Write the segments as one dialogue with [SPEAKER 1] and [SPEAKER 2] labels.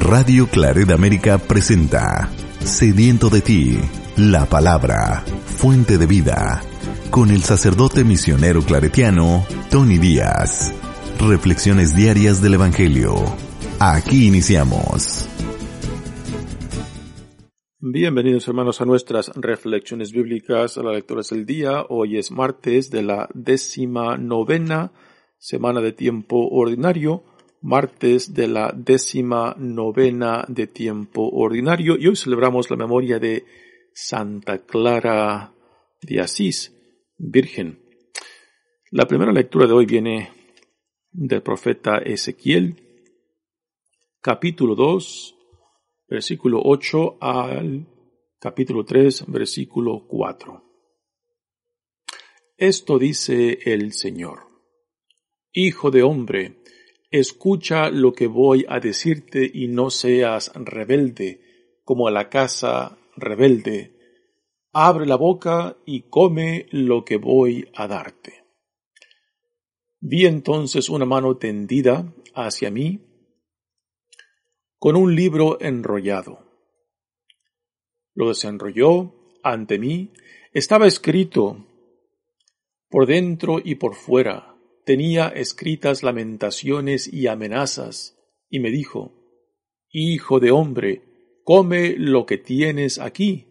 [SPEAKER 1] Radio Claret América presenta Sediento de ti, la palabra, fuente de vida, con el sacerdote misionero claretiano Tony Díaz. Reflexiones diarias del Evangelio. Aquí iniciamos.
[SPEAKER 2] Bienvenidos hermanos a nuestras reflexiones bíblicas, a las lecturas del día. Hoy es martes de la décima novena semana de tiempo ordinario martes de la décima novena de tiempo ordinario y hoy celebramos la memoria de Santa Clara de Asís, Virgen. La primera lectura de hoy viene del profeta Ezequiel, capítulo 2, versículo 8 al capítulo 3, versículo 4. Esto dice el Señor. Hijo de hombre, Escucha lo que voy a decirte y no seas rebelde, como a la casa rebelde. Abre la boca y come lo que voy a darte. Vi entonces una mano tendida hacia mí con un libro enrollado. Lo desenrolló ante mí. Estaba escrito por dentro y por fuera tenía escritas lamentaciones y amenazas, y me dijo, Hijo de hombre, come lo que tienes aquí.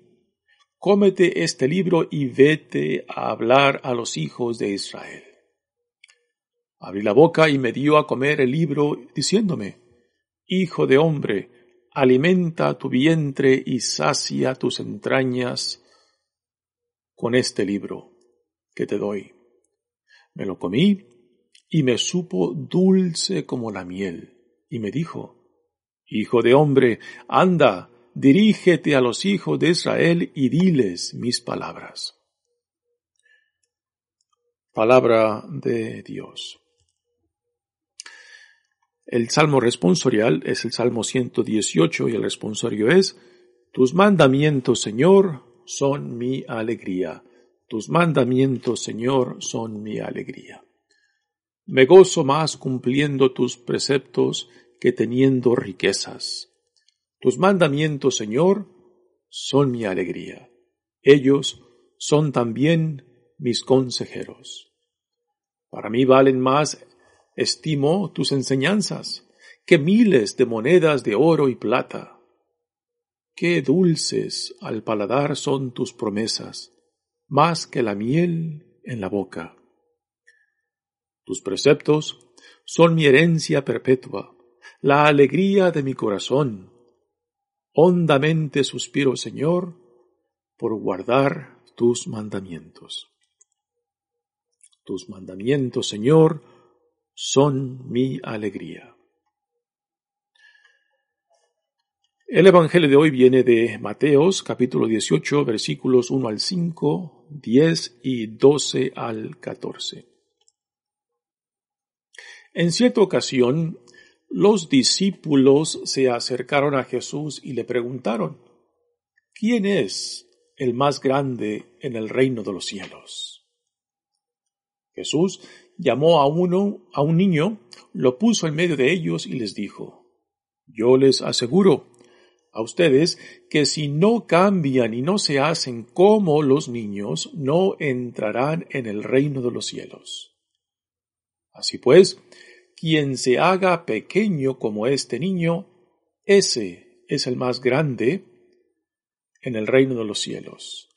[SPEAKER 2] Cómete este libro y vete a hablar a los hijos de Israel. Abrí la boca y me dio a comer el libro, diciéndome, Hijo de hombre, alimenta tu vientre y sacia tus entrañas con este libro que te doy. Me lo comí y me supo dulce como la miel, y me dijo, Hijo de hombre, anda, dirígete a los hijos de Israel y diles mis palabras. Palabra de Dios. El salmo responsorial es el salmo 118 y el responsorio es, Tus mandamientos, Señor, son mi alegría. Tus mandamientos, Señor, son mi alegría. Me gozo más cumpliendo tus preceptos que teniendo riquezas. Tus mandamientos, Señor, son mi alegría. Ellos son también mis consejeros. Para mí valen más, estimo tus enseñanzas, que miles de monedas de oro y plata. Qué dulces al paladar son tus promesas, más que la miel en la boca. Tus preceptos son mi herencia perpetua, la alegría de mi corazón. Hondamente suspiro, Señor, por guardar tus mandamientos. Tus mandamientos, Señor, son mi alegría. El Evangelio de hoy viene de Mateos capítulo 18 versículos 1 al 5, 10 y 12 al 14. En cierta ocasión, los discípulos se acercaron a Jesús y le preguntaron, ¿quién es el más grande en el reino de los cielos? Jesús llamó a uno, a un niño, lo puso en medio de ellos y les dijo, yo les aseguro a ustedes que si no cambian y no se hacen como los niños, no entrarán en el reino de los cielos. Así pues, quien se haga pequeño como este niño, ese es el más grande en el reino de los cielos.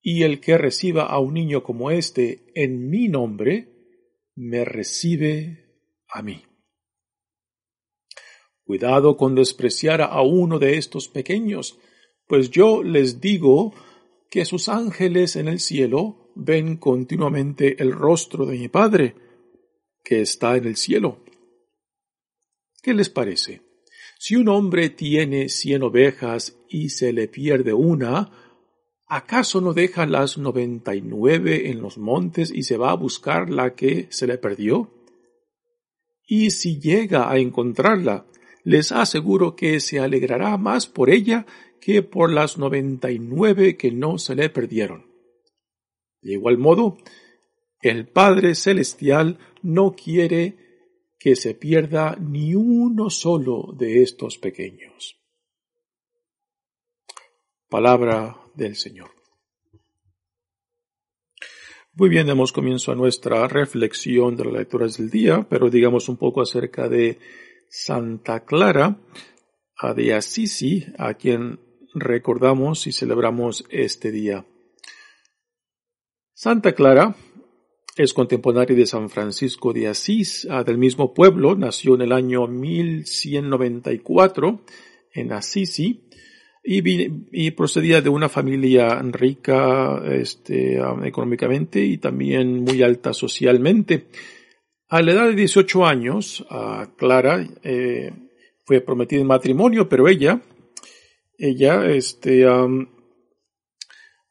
[SPEAKER 2] Y el que reciba a un niño como este en mi nombre, me recibe a mí. Cuidado con despreciar a uno de estos pequeños, pues yo les digo que sus ángeles en el cielo ven continuamente el rostro de mi Padre, que está en el cielo. ¿Qué les parece? Si un hombre tiene cien ovejas y se le pierde una, ¿acaso no deja las noventa y nueve en los montes y se va a buscar la que se le perdió? Y si llega a encontrarla, les aseguro que se alegrará más por ella que por las noventa y nueve que no se le perdieron. De igual modo, el Padre Celestial no quiere que se pierda ni uno solo de estos pequeños. Palabra del Señor. Muy bien, damos comienzo a nuestra reflexión de las lecturas del día, pero digamos un poco acerca de Santa Clara de Assisi, a quien recordamos y celebramos este día. Santa Clara es contemporánea de San Francisco de Asís, ah, del mismo pueblo, nació en el año 1194 en Assisi y, procedía de una familia rica este, económicamente y también muy alta socialmente. A la edad de 18 años, ah, Clara eh, fue prometida en matrimonio, pero ella, ella este,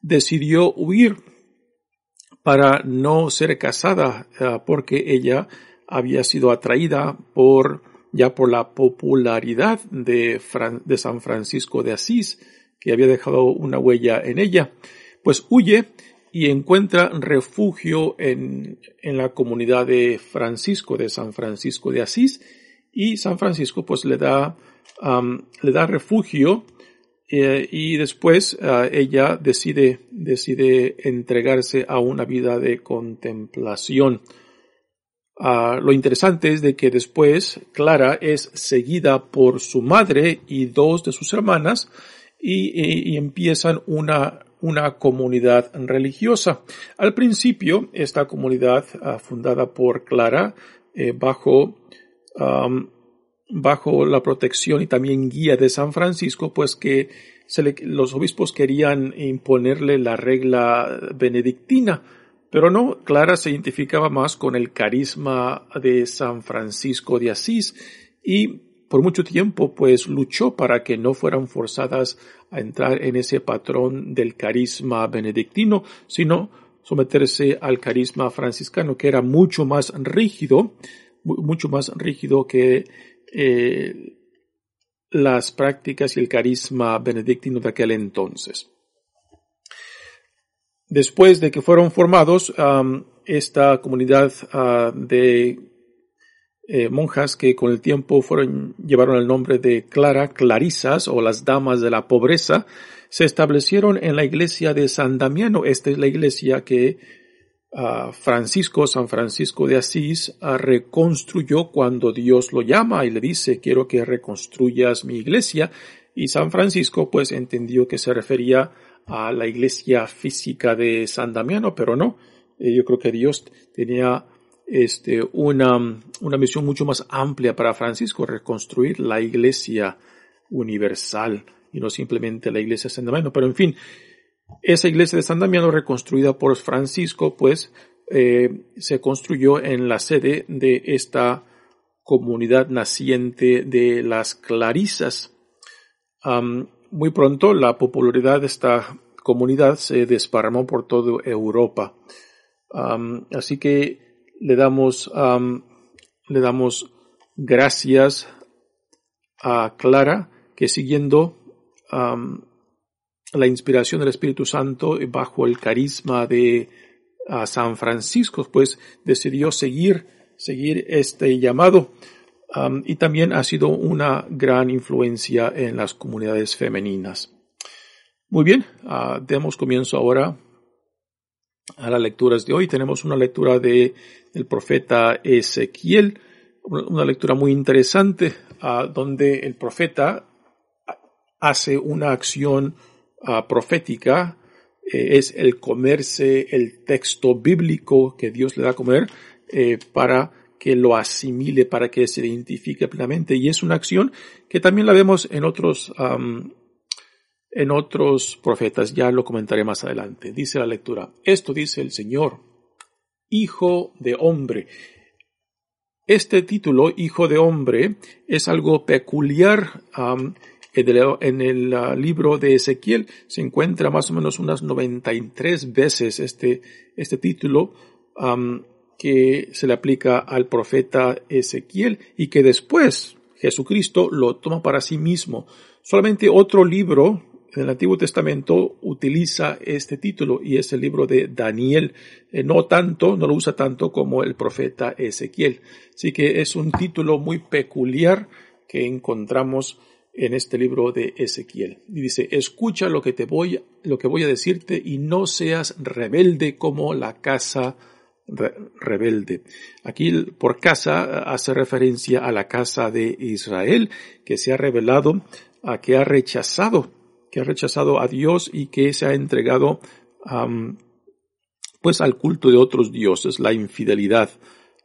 [SPEAKER 2] decidió huir para no ser casada ah, porque ella había sido atraída por ya por la popularidad de, de San Francisco de Asís, que había dejado una huella en ella, pues huye y encuentra refugio en, en la comunidad de Francisco, de San Francisco de Asís, y San Francisco pues le da, le da refugio eh, y después eh, ella decide, decide entregarse a una vida de contemplación. Ah, lo interesante es de que después Clara es seguida por su madre y dos de sus hermanas y, empiezan una, una comunidad religiosa. Al principio, esta comunidad ah, fundada por Clara eh, bajo bajo la protección y también guía de San Francisco, pues que los obispos querían imponerle la regla benedictina, pero no, Clara se identificaba más con el carisma de San Francisco de Asís y por mucho tiempo pues luchó para que no fueran forzadas a entrar en ese patrón del carisma benedictino, sino someterse al carisma franciscano que era mucho más rígido, mucho más rígido que eh, las prácticas y el carisma benedictino de aquel entonces. Después de que fueron formados, esta comunidad ah, de eh, monjas que con el tiempo fueron, llevaron el nombre de Clara, Clarisas o las Damas de la Pobreza, se establecieron en la iglesia de San Damiano. Esta es la iglesia que Francisco, San Francisco de Asís, reconstruyó cuando Dios lo llama y le dice, quiero que reconstruyas mi iglesia. Y San Francisco pues entendió que se refería a la iglesia física de San Damiano, pero no. Eh, yo creo que Dios tenía este, una, una misión mucho más amplia para Francisco, reconstruir la iglesia universal y no simplemente la iglesia de San Damiano. Pero en fin, esa iglesia de San Damiano, reconstruida por Francisco, pues eh, se construyó en la sede de esta comunidad naciente de las Clarisas. muy pronto la popularidad de esta comunidad se desparramó por toda Europa. así que le damos, le damos gracias a Clara que siguiendo la inspiración del Espíritu Santo bajo el carisma de San Francisco, pues decidió seguir, seguir este llamado. y también ha sido una gran influencia en las comunidades femeninas. Muy bien, uh, demos comienzo ahora a las lecturas de hoy. Tenemos una lectura de, del profeta Ezequiel, una lectura muy interesante, donde el profeta hace una acción profética eh, es el comerse el texto bíblico que Dios le da a comer eh, para que lo asimile, para que se identifique plenamente. Y es una acción que también la vemos en otros, en otros profetas. Ya lo comentaré más adelante. Dice la lectura. Esto dice el Señor, Hijo de hombre. Este título, Hijo de hombre, es algo peculiar en el ah, libro de Ezequiel se encuentra más o menos unas 93 veces este, este título que se le aplica al profeta Ezequiel y que después Jesucristo lo toma para sí mismo. Solamente otro libro en el Antiguo Testamento utiliza este título y es el libro de Daniel. Eh, no tanto, no lo usa tanto como el profeta Ezequiel. Así que es un título muy peculiar que encontramos en este libro de Ezequiel. Y dice, escucha lo que te voy, lo que voy a decirte y no seas rebelde como la casa rebelde. Aquí por casa hace referencia a la casa de Israel que se ha revelado, a que ha rechazado, que ha rechazado a Dios y que se ha entregado pues al culto de otros dioses, la infidelidad,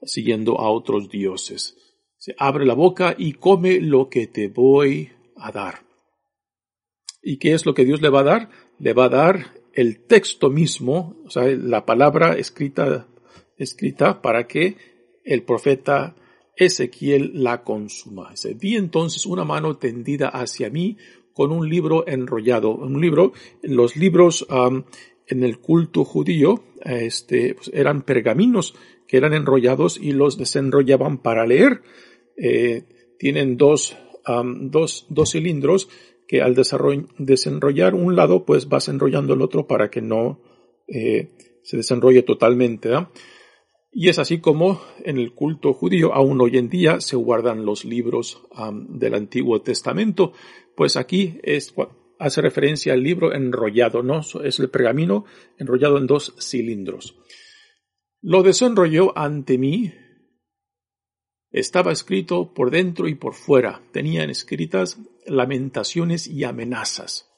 [SPEAKER 2] siguiendo a otros dioses. Se abre la boca y come lo que te voy a dar. ¿Y qué es lo que Dios le va a dar? Le va a dar el texto mismo, o sea, la palabra escrita escrita para que el profeta Ezequiel la consuma. Vi entonces una mano tendida hacia mí con un libro enrollado. Un libro, los libros en el culto judío este, pues, eran pergaminos que eran enrollados y los desenrollaban para leer. Eh, tienen dos, dos, dos cilindros que al desenrollar un lado, pues vas enrollando el otro para que no eh, se desenrolle totalmente. Y es así como en el culto judío aún hoy en día se guardan los libros del Antiguo Testamento, pues aquí hace referencia al libro enrollado, ¿no? Es el pergamino enrollado en dos cilindros. Lo desenrolló ante mí. Estaba escrito por dentro y por fuera. Tenían escritas lamentaciones y amenazas.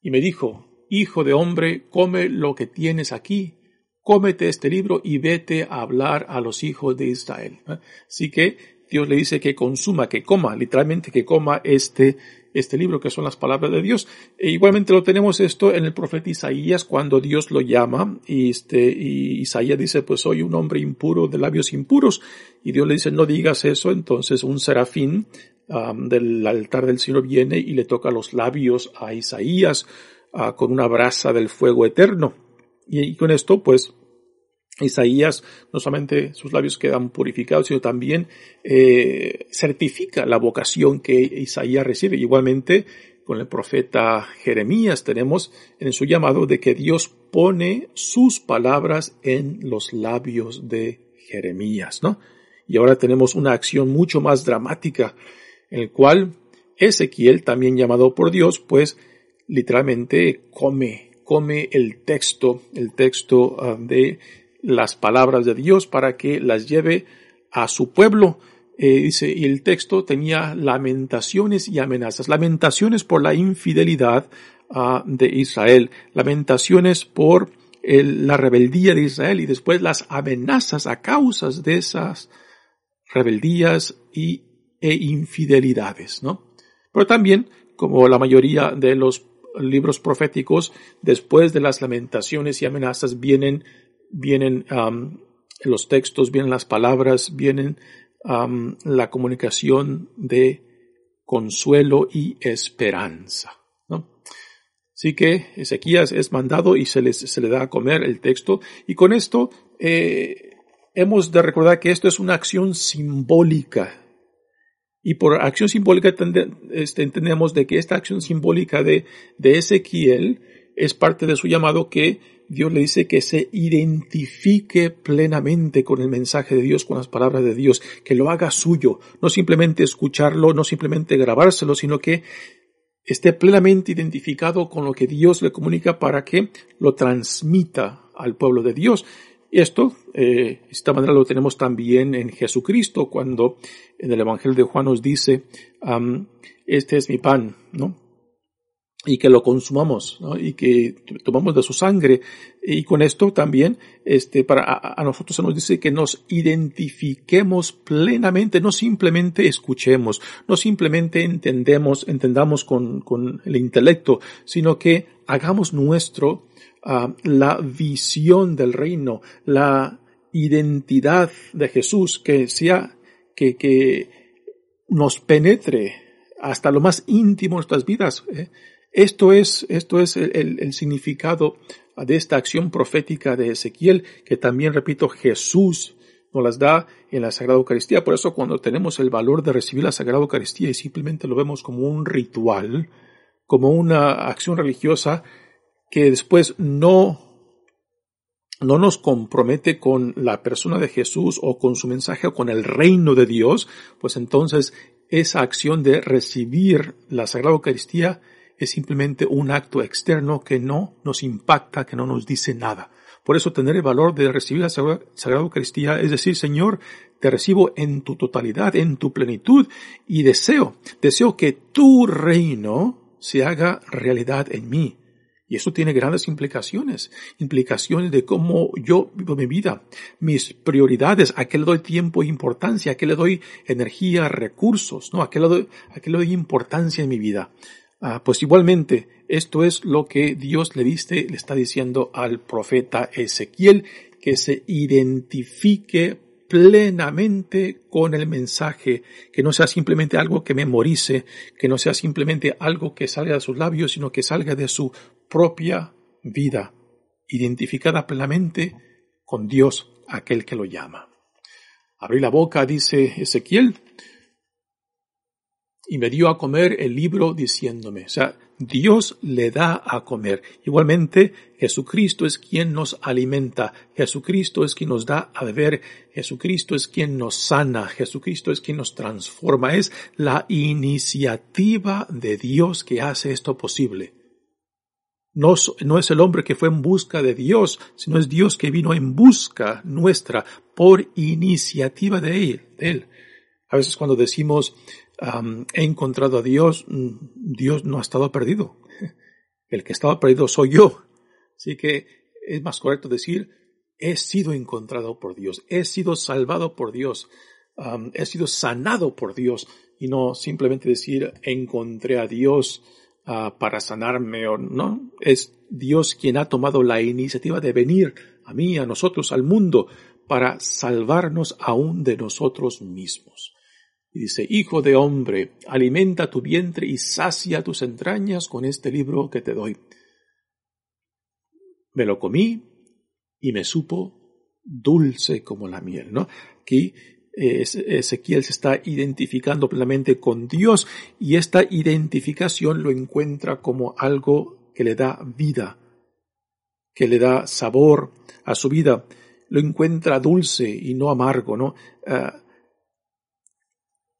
[SPEAKER 2] Y me dijo, Hijo de hombre, come lo que tienes aquí cómete este libro y vete a hablar a los hijos de Israel. Así que Dios le dice que consuma, que coma, literalmente que coma este, este libro que son las palabras de Dios. E igualmente lo tenemos esto en el profeta Isaías cuando Dios lo llama y este, Isaías dice, pues soy un hombre impuro de labios impuros. Y Dios le dice, no digas eso. Entonces un serafín del altar del Señor viene y le toca los labios a Isaías ah, con una brasa del fuego eterno. Y, con esto, pues, Isaías no solamente sus labios quedan purificados, sino también eh, certifica la vocación que Isaías recibe. Igualmente, con el profeta Jeremías tenemos en su llamado de que Dios pone sus palabras en los labios de Jeremías, ¿no? Y ahora tenemos una acción mucho más dramática, en el cual Ezequiel, también llamado por Dios, pues literalmente come come el texto, el texto ah, de las palabras de Dios para que las lleve a su pueblo. Eh, dice, y el texto tenía lamentaciones y amenazas. Lamentaciones por la infidelidad ah, de Israel, lamentaciones por la rebeldía de Israel y después las amenazas a causas de esas rebeldías y, e infidelidades, ¿no? Pero también, como la mayoría de los libros proféticos, después de las lamentaciones y amenazas, vienen, vienen los textos, vienen las palabras, vienen la comunicación de consuelo y esperanza. Así que Ezequías es mandado y se, les, se le da a comer el texto. Y con esto eh, hemos de recordar que esto es una acción simbólica y por acción simbólica este, entendemos de que esta acción simbólica de, de Ezequiel es parte de su llamado que Dios le dice que se identifique plenamente con el mensaje de Dios, con las palabras de Dios, que lo haga suyo, no simplemente escucharlo, no simplemente grabárselo, sino que esté plenamente identificado con lo que Dios le comunica para que lo transmita al pueblo de Dios. Y esto, eh, de esta manera lo tenemos también en Jesucristo, cuando en el Evangelio de Juan nos dice, este es mi pan, ¿no? Y que lo consumamos. Y que tomamos de su sangre. Y con esto también, este, para, a, nosotros se nos dice que nos identifiquemos plenamente, no simplemente escuchemos, no simplemente entendemos, entendamos con, con el intelecto, sino que hagamos nuestro la visión del reino, la identidad de Jesús, que sea, que, que nos penetre hasta lo más íntimo de nuestras vidas. ¿eh? Esto es, esto es el, significado de esta acción profética de Ezequiel, que también, repito, Jesús nos las da en la Sagrada Eucaristía. Por eso cuando tenemos el valor de recibir la Sagrada Eucaristía y simplemente lo vemos como un ritual, como una acción religiosa que después no no nos compromete con la persona de Jesús o con su mensaje o con el reino de Dios, pues entonces esa acción de recibir la Sagrada Eucaristía es simplemente un acto externo que no nos impacta, que no nos dice nada. Por eso tener el valor de recibir la Sagrada Eucaristía es decir, Señor, te recibo en tu totalidad, en tu plenitud y deseo, deseo que tu reino se haga realidad en mí. Y eso tiene grandes implicaciones, implicaciones de cómo yo vivo mi vida, mis prioridades, a qué le doy tiempo e importancia, a qué le doy energía, recursos, ¿no? A qué le doy, a qué le doy importancia en mi vida. Ah, pues igualmente, esto es lo que Dios le diste, le está diciendo al profeta Ezequiel, que se identifique plenamente con el mensaje, que no sea simplemente algo que memorice, que no sea simplemente algo que salga de sus labios, sino que salga de su propia vida, identificada plenamente con Dios, aquel que lo llama. Abrí la boca, dice Ezequiel, y me dio a comer el libro diciéndome, o sea, Dios le da a comer. Igualmente, Jesucristo es quien nos alimenta, Jesucristo es quien nos da a beber, Jesucristo es quien nos sana, Jesucristo es quien nos transforma. Es la iniciativa de Dios que hace esto posible. No, no, es el hombre que fue en busca de Dios, sino es Dios que vino en busca nuestra por iniciativa de Él. De él. A veces cuando decimos he encontrado a Dios, mm, Dios no ha estado perdido. El que estaba perdido soy yo. Así que es más correcto decir, he sido encontrado por Dios, he sido salvado por Dios, he sido sanado por Dios y no simplemente decir encontré a Dios ah, para sanarme o no. Es Dios quien ha tomado la iniciativa de venir a mí, a nosotros, al mundo, para salvarnos aún de nosotros mismos. Y dice, Hijo de hombre, alimenta tu vientre y sacia tus entrañas con este libro que te doy. Me lo comí y me supo dulce como la miel, ¿no? Aquí Ezequiel se está identificando plenamente con Dios y esta identificación lo encuentra como algo que le da vida, que le da sabor a su vida, lo encuentra dulce y no amargo, ¿no? Ah,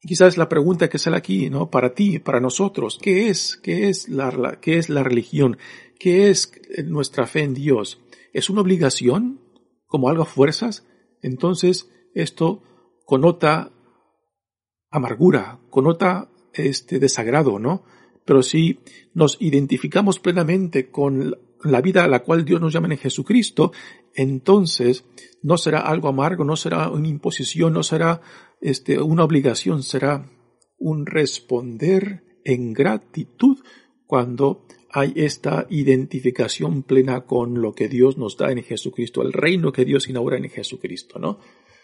[SPEAKER 2] quizás la pregunta que sale aquí, ¿no? Para ti, para nosotros, ¿qué es, qué es la, qué es la religión? ¿Qué es nuestra fe en Dios? ¿Es una obligación? ¿Como algo fuerzas? Entonces, esto conota amargura, conota este desagrado, ¿no? Pero si nos identificamos plenamente con la vida a la cual Dios nos llama en Jesucristo, entonces no será algo amargo, no será una imposición, no será este, una obligación, será un responder en gratitud cuando hay esta identificación plena con lo que Dios nos da en Jesucristo, el reino que Dios inaugura en Jesucristo, ¿no?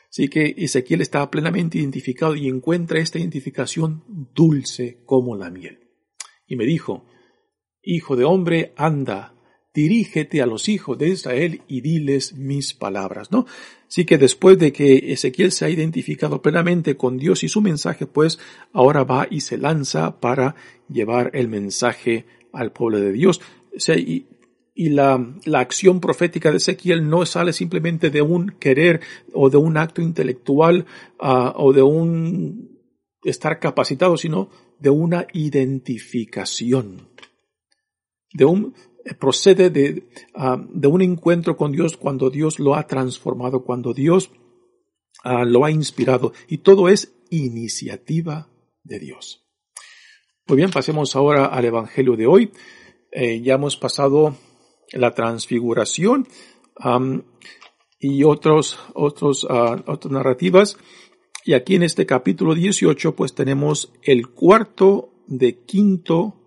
[SPEAKER 2] Así que Ezequiel está plenamente identificado y encuentra esta identificación dulce como la miel. Y me dijo, Hijo de hombre, anda, dirígete a los hijos de Israel y diles mis palabras, ¿no? Así que después de que Ezequiel se ha identificado plenamente con Dios y su mensaje, pues ahora va y se lanza para llevar el mensaje al pueblo de Dios. y, la, acción profética de Ezequiel no sale simplemente de un querer o de un acto intelectual ah, o de un estar capacitado, sino de una identificación, de un, procede de, ah, de, un encuentro con Dios cuando Dios lo ha transformado, cuando Dios ah, lo ha inspirado. Y todo es iniciativa de Dios. Muy bien, pasemos ahora al Evangelio de hoy. Eh, ya hemos pasado la transfiguración y otros, otros, ah, otras narrativas. Y aquí en este capítulo 18 pues tenemos el cuarto de quinto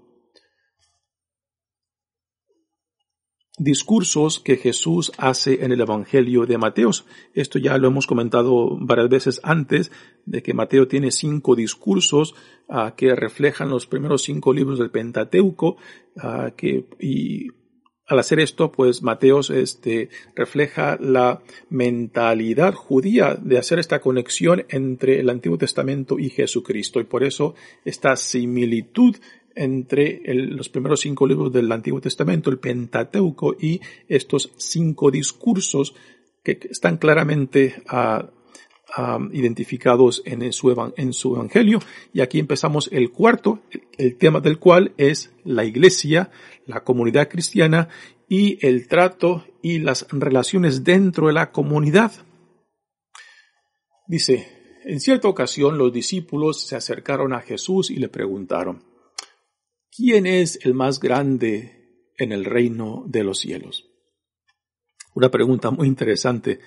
[SPEAKER 2] discursos que Jesús hace en el Evangelio de Mateos. Esto ya lo hemos comentado varias veces antes, de que Mateo tiene cinco discursos ah, que reflejan los primeros cinco libros del Pentateuco, ah, que, y al hacer esto, pues Mateos este, refleja la mentalidad judía de hacer esta conexión entre el Antiguo Testamento y Jesucristo. Y por eso esta similitud entre los primeros cinco libros del Antiguo Testamento, el Pentateuco, y estos cinco discursos que están claramente ah, ah, identificados en su, en su Evangelio. Y aquí empezamos el cuarto, el tema del cual es la iglesia, la comunidad cristiana y el trato y las relaciones dentro de la comunidad. Dice, en cierta ocasión los discípulos se acercaron a Jesús y le preguntaron, ¿quién es el más grande en el reino de los cielos? Una pregunta muy interesante.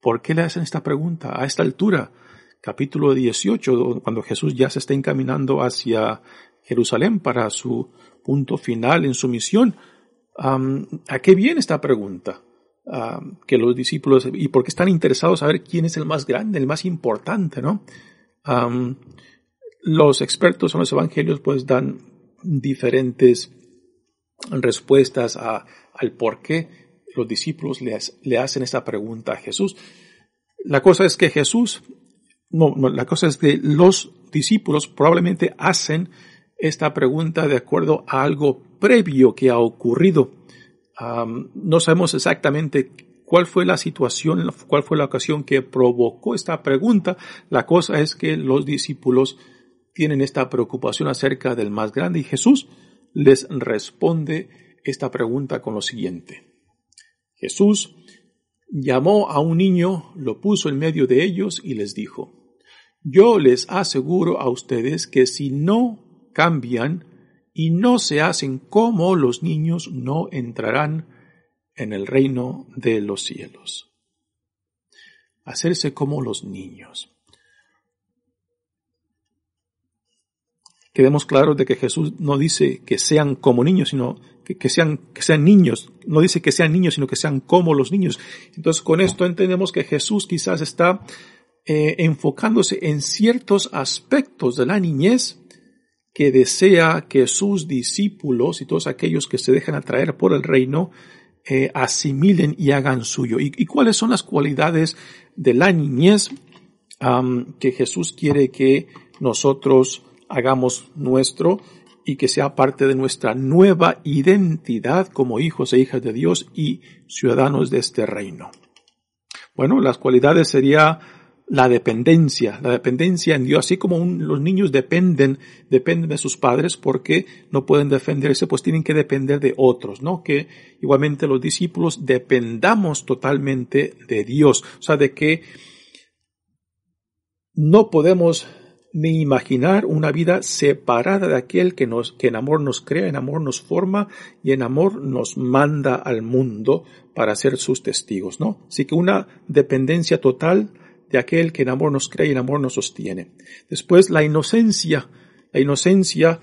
[SPEAKER 2] ¿Por qué le hacen esta pregunta a esta altura? Capítulo 18, cuando Jesús ya se está encaminando hacia Jerusalén para su punto final en su misión. ¿A qué viene esta pregunta? que los discípulos, y por qué están interesados a ver quién es el más grande, el más importante, ¿no? los expertos en los evangelios pues dan diferentes respuestas a, al por qué los discípulos le, le, hacen esta pregunta a Jesús. La cosa es que Jesús, no, no, la cosa es que los discípulos probablemente hacen esta pregunta de acuerdo a algo previo que ha ocurrido. no sabemos exactamente cuál fue la situación, cuál fue la ocasión que provocó esta pregunta. La cosa es que los discípulos tienen esta preocupación acerca del más grande y Jesús les responde esta pregunta con lo siguiente. Jesús llamó a un niño, lo puso en medio de ellos y les dijo, yo les aseguro a ustedes que si no cambian y no se hacen como los niños, no entrarán en el reino de los cielos. Hacerse como los niños. Quedemos claros de que Jesús no dice que sean como niños, sino que, sean, niños. No dice que sean niños, sino que sean como los niños. Entonces con esto entendemos que Jesús quizás está eh, enfocándose en ciertos aspectos de la niñez que desea que sus discípulos y todos aquellos que se dejan atraer por el reino eh, asimilen y hagan suyo. ¿Y, cuáles son las cualidades de la niñez que Jesús quiere que nosotros hagamos nuestro y que sea parte de nuestra nueva identidad como hijos e hijas de Dios y ciudadanos de este reino? Bueno, las cualidades sería la dependencia, la dependencia en Dios, así como los niños dependen, dependen de sus padres porque no pueden defenderse, pues tienen que depender de otros, ¿no? Que igualmente los discípulos dependamos totalmente de Dios, o sea, de que no podemos ni imaginar una vida separada de aquel que nos, que en amor nos crea, en amor nos forma y en amor nos manda al mundo para ser sus testigos, ¿no? Así que una dependencia total de aquel que en amor nos cree y en amor nos sostiene. Después, la inocencia. La inocencia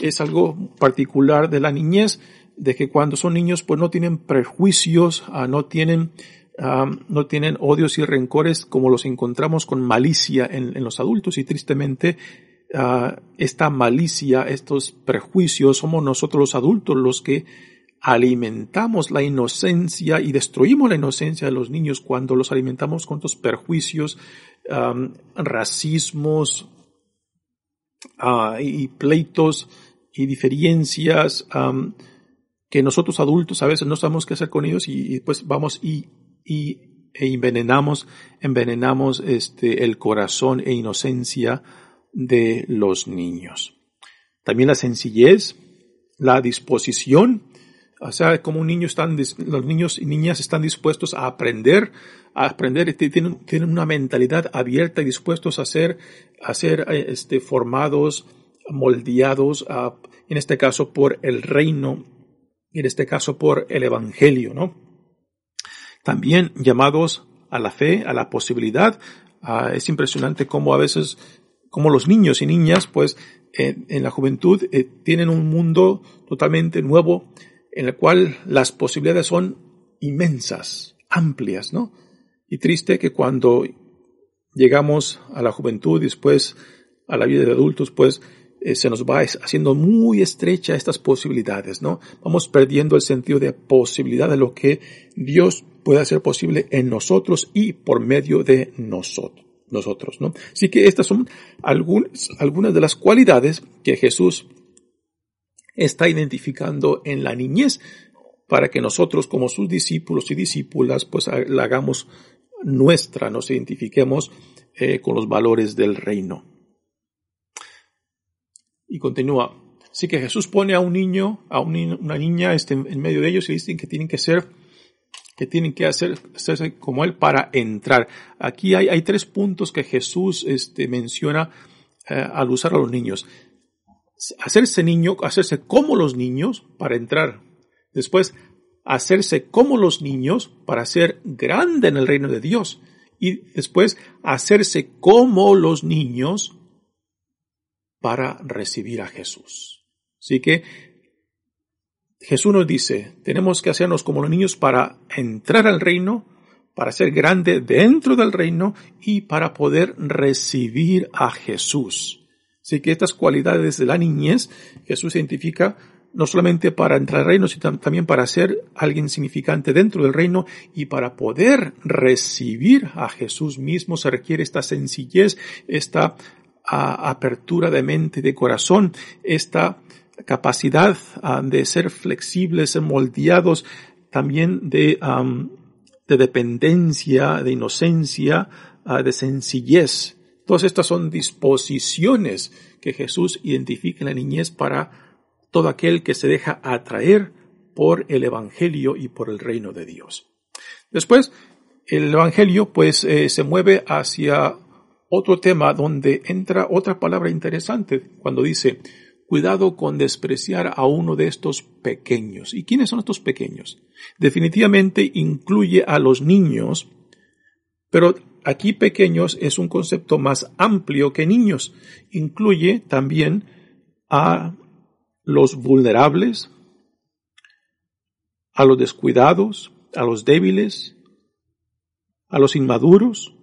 [SPEAKER 2] es algo particular de la niñez, de que cuando son niños pues no tienen prejuicios, ah, no tienen no tienen odios y rencores como los encontramos con malicia en, los adultos. Y tristemente ah, esta malicia, estos prejuicios, somos nosotros los adultos los que alimentamos la inocencia y destruimos la inocencia de los niños cuando los alimentamos con estos perjuicios, racismos ah, y pleitos y diferencias que nosotros adultos a veces no sabemos qué hacer con ellos y, pues vamos y, y e envenenamos, envenenamos este, el corazón e inocencia de los niños. También la sencillez, la disposición, o sea, como un niño están, los niños y niñas están dispuestos a aprender, a aprender, tienen, tienen una mentalidad abierta y dispuestos a ser, a ser eh, este, formados, moldeados, en este caso por el reino, en este caso por el evangelio, ¿no? También llamados a la fe, a la posibilidad. es impresionante cómo a veces, como los niños y niñas, pues, en la juventud eh, tienen un mundo totalmente nuevo, en el cual las posibilidades son inmensas, amplias, ¿no? Y triste que cuando llegamos a la juventud, después a la vida de adultos, pues eh, se nos va haciendo muy estrecha estas posibilidades, ¿no? Vamos perdiendo el sentido de posibilidad de lo que Dios puede hacer posible en nosotros y por medio de nosotros, nosotros, ¿no? Así que estas son algunas, algunas de las cualidades que Jesús está identificando en la niñez para que nosotros como sus discípulos y discípulas pues la hagamos nuestra, nos identifiquemos eh, con los valores del reino. Y continúa. Así que Jesús pone a un niño, a una niña este, en medio de ellos y dicen que tienen que ser, que tienen que hacer, hacerse como él para entrar. Aquí hay, tres puntos que Jesús este, menciona eh, al usar a los niños. Hacerse niño, hacerse como los niños para entrar. Después, hacerse como los niños para ser grande en el reino de Dios. Y después, hacerse como los niños para recibir a Jesús. Así que Jesús nos dice, tenemos que hacernos como los niños para entrar al reino, para ser grande dentro del reino y para poder recibir a Jesús. Así que estas cualidades de la niñez Jesús identifica no solamente para entrar al reino, sino también para ser alguien significante dentro del reino y para poder recibir a Jesús mismo se requiere esta sencillez, esta apertura de mente y de corazón, esta capacidad ah, de ser flexibles, moldeados, también de de dependencia, de inocencia, ah, de sencillez. Todas estas son disposiciones que Jesús identifica en la niñez para todo aquel que se deja atraer por el Evangelio y por el reino de Dios. Después, el Evangelio pues eh, se mueve hacia otro tema donde entra otra palabra interesante cuando dice, cuidado con despreciar a uno de estos pequeños. ¿Y quiénes son estos pequeños? Definitivamente incluye a los niños, pero aquí pequeños es un concepto más amplio que niños. Incluye también a los vulnerables, a los descuidados, a los débiles, a los inmaduros,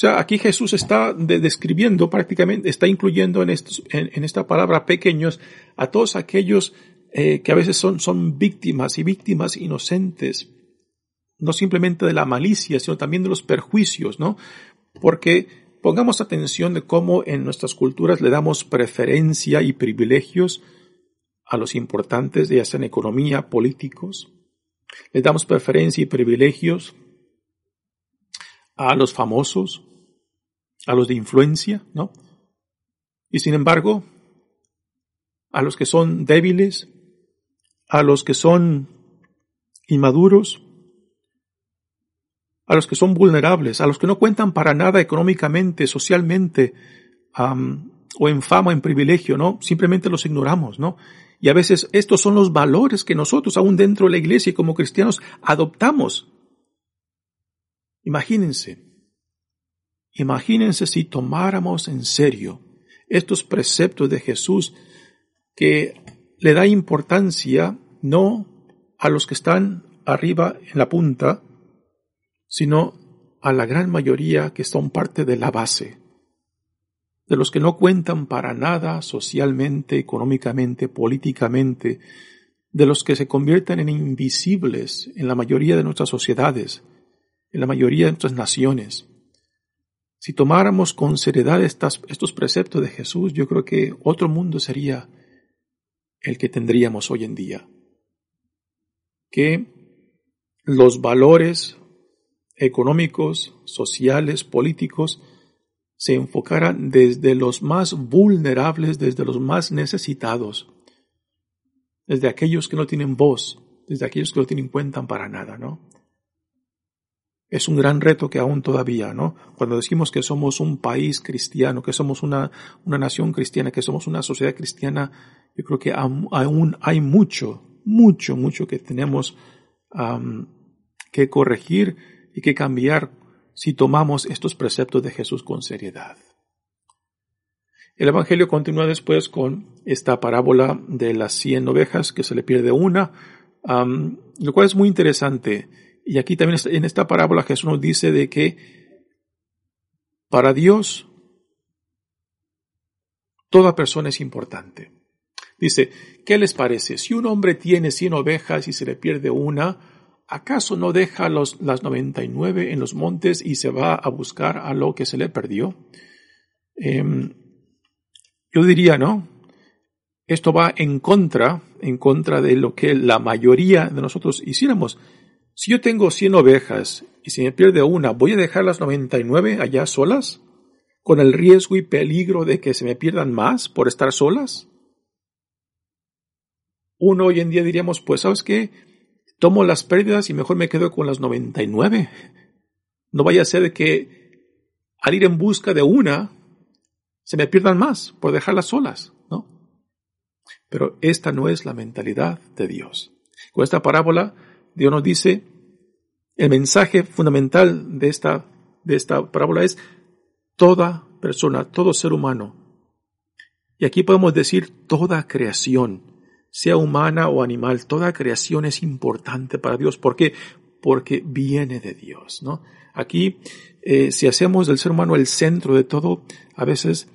[SPEAKER 2] sea, aquí Jesús está describiendo prácticamente, está incluyendo en, estos, en, esta palabra pequeños a todos aquellos eh, que a veces son, son víctimas y víctimas inocentes, no simplemente de la malicia, sino también de los perjuicios, ¿no? Porque pongamos atención de cómo en nuestras culturas le damos preferencia y privilegios a los importantes, ya sea en economía, políticos. Le damos preferencia y privilegios a los famosos, a los de influencia, ¿no? Y sin embargo, a los que son débiles, a los que son inmaduros, a los que son vulnerables, a los que no cuentan para nada económicamente, socialmente, o en fama, en privilegio, ¿no? Simplemente los ignoramos, ¿no? Y a veces estos son los valores que nosotros, aún dentro de la iglesia y como cristianos, adoptamos. Imagínense, Imagínense si tomáramos en serio estos preceptos de Jesús que le da importancia no a los que están arriba en la punta, sino a la gran mayoría que son parte de la base, de los que no cuentan para nada socialmente, económicamente, políticamente, de los que se convierten en invisibles en la mayoría de nuestras sociedades, en la mayoría de nuestras naciones. Si tomáramos con seriedad estos preceptos de Jesús, yo creo que otro mundo sería el que tendríamos hoy en día. Que los valores económicos, sociales, políticos, se enfocaran desde los más vulnerables, desde los más necesitados, desde aquellos que no tienen voz, desde aquellos que no tienen cuenta para nada, ¿no? Es un gran reto que aún todavía, ¿no? Cuando decimos que somos un país cristiano, que somos una, una nación cristiana, que somos una sociedad cristiana, yo creo que aún hay mucho, mucho, mucho que tenemos que corregir y que cambiar si tomamos estos preceptos de Jesús con seriedad. El Evangelio continúa después con esta parábola de las cien ovejas que se le pierde una, lo cual es muy interesante. Y aquí también en esta parábola Jesús nos dice de que para Dios toda persona es importante. Dice, ¿qué les parece? Si un hombre tiene cien ovejas y se le pierde una, ¿acaso no deja los, las 99 en los montes y se va a buscar a lo que se le perdió? Em, yo diría, ¿no? Esto va en contra, en contra de lo que la mayoría de nosotros hiciéramos. Si yo tengo 100 ovejas y si me pierde una, ¿voy a dejar las 99 allá solas? ¿Con el riesgo y peligro de que se me pierdan más por estar solas? Uno hoy en día diríamos, pues, ¿sabes qué? Tomo las pérdidas y mejor me quedo con las 99. No vaya a ser que al ir en busca de una, se me pierdan más por dejarlas solas, ¿no? Pero esta no es la mentalidad de Dios. Con esta parábola, Dios nos dice, el mensaje fundamental de esta, de esta parábola es toda persona, todo ser humano. Y aquí podemos decir toda creación, sea humana o animal, toda creación es importante para Dios. ¿Por qué? Porque viene de Dios, ¿no? Aquí, eh, si hacemos del ser humano el centro de todo, a veces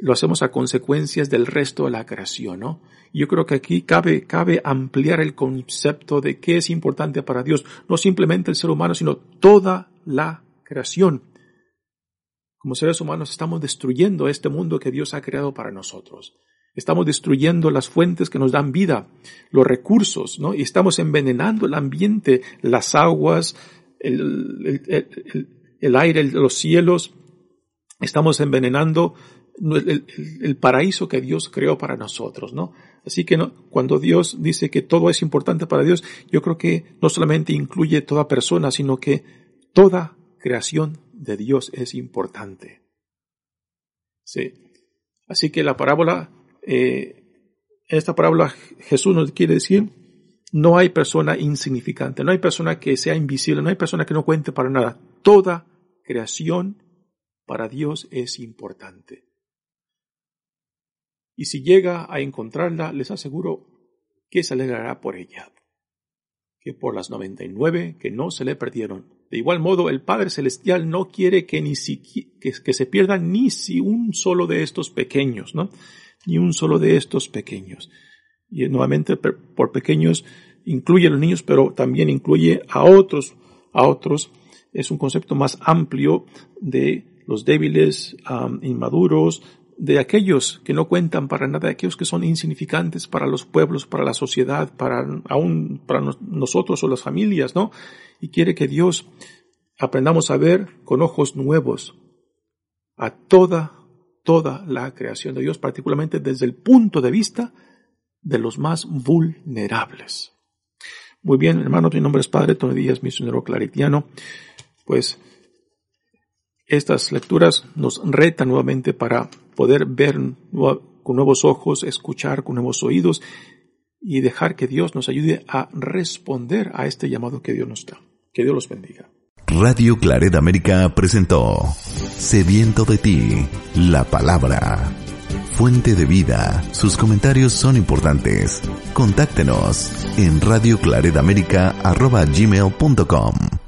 [SPEAKER 2] lo hacemos a consecuencias del resto de la creación, ¿no? Yo creo que aquí cabe, cabe ampliar el concepto de qué es importante para Dios, no simplemente el ser humano, sino toda la creación. Como seres humanos estamos destruyendo este mundo que Dios ha creado para nosotros. Estamos destruyendo las fuentes que nos dan vida, los recursos, ¿no? Y estamos envenenando el ambiente, las aguas, el, el aire, los cielos. Estamos envenenando el, paraíso que Dios creó para nosotros, ¿no? Así que cuando Dios dice que todo es importante para Dios, yo creo que no solamente incluye toda persona, sino que toda creación de Dios es importante. Sí. Así que la parábola, eh, esta parábola Jesús nos quiere decir, no hay persona insignificante, no hay persona que sea invisible, no hay persona que no cuente para nada. Toda creación para Dios es importante y si llega a encontrarla, les aseguro que se alegrará por ella, que por las noventa y nueve que no se le perdieron. De igual modo, el Padre Celestial no quiere que, ni que, que se pierda ni si un solo de estos pequeños, ¿no? Ni un solo de estos pequeños. Y nuevamente, por pequeños, incluye a los niños, pero también incluye a otros, a otros. Es un concepto más amplio de los débiles, inmaduros, de aquellos que no cuentan para nada, de aquellos que son insignificantes para los pueblos, para la sociedad, para aún para nosotros o las familias, ¿no? Y quiere que Dios aprendamos a ver con ojos nuevos a toda, toda la creación de Dios, particularmente desde el punto de vista de los más vulnerables. Muy bien, hermano, mi nombre es Padre Tony Díaz, misionero claritiano. Pues estas lecturas nos retan nuevamente para poder ver con nuevos ojos, escuchar con nuevos oídos y dejar que Dios nos ayude a responder a este llamado que Dios nos da. Que Dios los bendiga.
[SPEAKER 1] Radio Claret América presentó Sediento de ti, la palabra. Fuente de vida. Sus comentarios son importantes. Contáctenos en radioclaredamerica.gmail.com